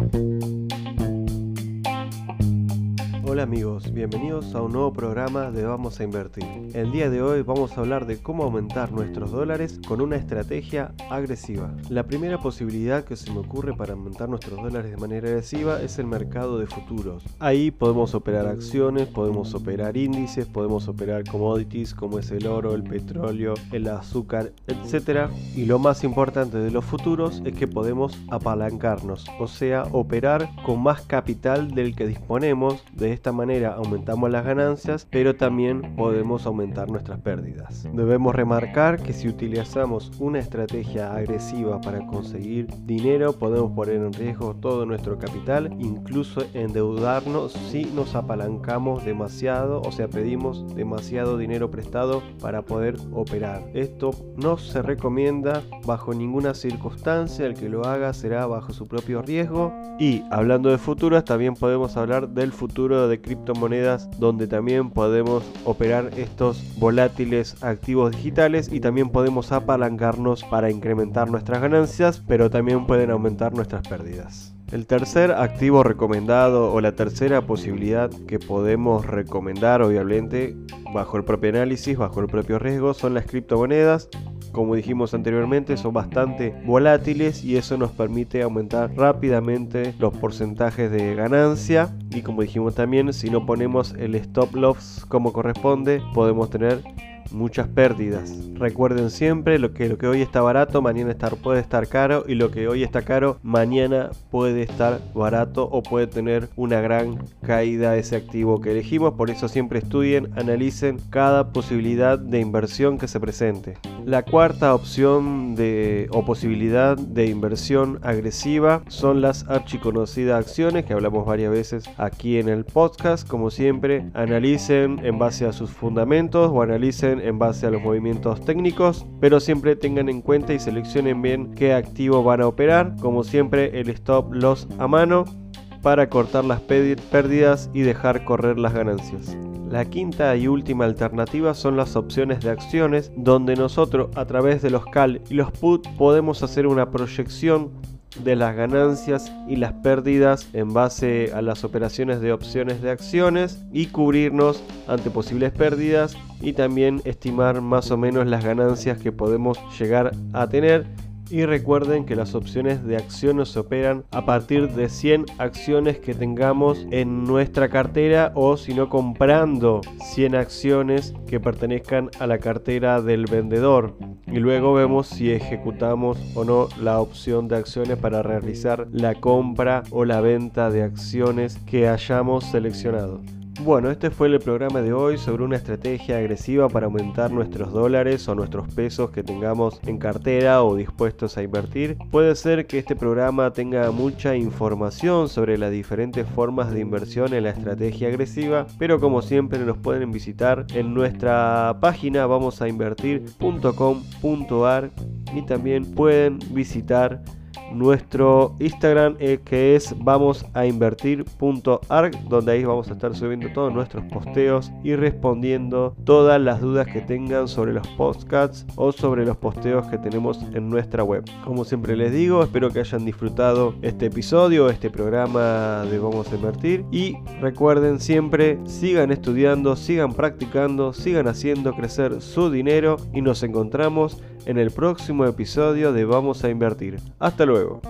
Bye. Hola amigos, bienvenidos a un nuevo programa de Vamos a Invertir. El día de hoy vamos a hablar de cómo aumentar nuestros dólares con una estrategia agresiva. La primera posibilidad que se me ocurre para aumentar nuestros dólares de manera agresiva es el mercado de futuros. Ahí podemos operar acciones, podemos operar índices, podemos operar commodities como es el oro, el petróleo, el azúcar, etc. Y lo más importante de los futuros es que podemos apalancarnos, o sea, operar con más capital del que disponemos de esta manera aumentamos las ganancias, pero también podemos aumentar nuestras pérdidas. Debemos remarcar que si utilizamos una estrategia agresiva para conseguir dinero, podemos poner en riesgo todo nuestro capital, incluso endeudarnos si nos apalancamos demasiado, o sea, pedimos demasiado dinero prestado para poder operar. Esto no se recomienda bajo ninguna circunstancia, el que lo haga será bajo su propio riesgo. Y hablando de futuros, también podemos hablar del futuro de criptomonedas donde también podemos operar estos volátiles activos digitales y también podemos apalancarnos para incrementar nuestras ganancias, pero también pueden aumentar nuestras pérdidas. El tercer activo recomendado o la tercera posibilidad que podemos recomendar obviamente bajo el propio análisis, bajo el propio riesgo son las criptomonedas como dijimos anteriormente, son bastante volátiles y eso nos permite aumentar rápidamente los porcentajes de ganancia. Y como dijimos también, si no ponemos el stop loss como corresponde, podemos tener muchas pérdidas. Recuerden siempre lo que, lo que hoy está barato, mañana puede estar caro y lo que hoy está caro, mañana puede estar barato o puede tener una gran caída ese activo que elegimos. Por eso siempre estudien, analicen cada posibilidad de inversión que se presente. La cuarta opción de, o posibilidad de inversión agresiva son las archiconocidas acciones que hablamos varias veces aquí en el podcast. Como siempre, analicen en base a sus fundamentos o analicen en base a los movimientos técnicos, pero siempre tengan en cuenta y seleccionen bien qué activo van a operar, como siempre el stop loss a mano para cortar las pérdidas y dejar correr las ganancias. La quinta y última alternativa son las opciones de acciones, donde nosotros a través de los CAL y los PUT podemos hacer una proyección de las ganancias y las pérdidas en base a las operaciones de opciones de acciones y cubrirnos ante posibles pérdidas y también estimar más o menos las ganancias que podemos llegar a tener y recuerden que las opciones de acciones se operan a partir de 100 acciones que tengamos en nuestra cartera o si no comprando 100 acciones que pertenezcan a la cartera del vendedor. Y luego vemos si ejecutamos o no la opción de acciones para realizar la compra o la venta de acciones que hayamos seleccionado. Bueno, este fue el programa de hoy sobre una estrategia agresiva para aumentar nuestros dólares o nuestros pesos que tengamos en cartera o dispuestos a invertir. Puede ser que este programa tenga mucha información sobre las diferentes formas de inversión en la estrategia agresiva, pero como siempre nos pueden visitar en nuestra página vamos a y también pueden visitar nuestro Instagram eh, que es vamos a invertir.arg donde ahí vamos a estar subiendo todos nuestros posteos y respondiendo todas las dudas que tengan sobre los podcasts o sobre los posteos que tenemos en nuestra web. Como siempre les digo, espero que hayan disfrutado este episodio, este programa de Vamos a Invertir y recuerden siempre, sigan estudiando, sigan practicando, sigan haciendo crecer su dinero y nos encontramos en el próximo episodio de Vamos a Invertir. Hasta luego.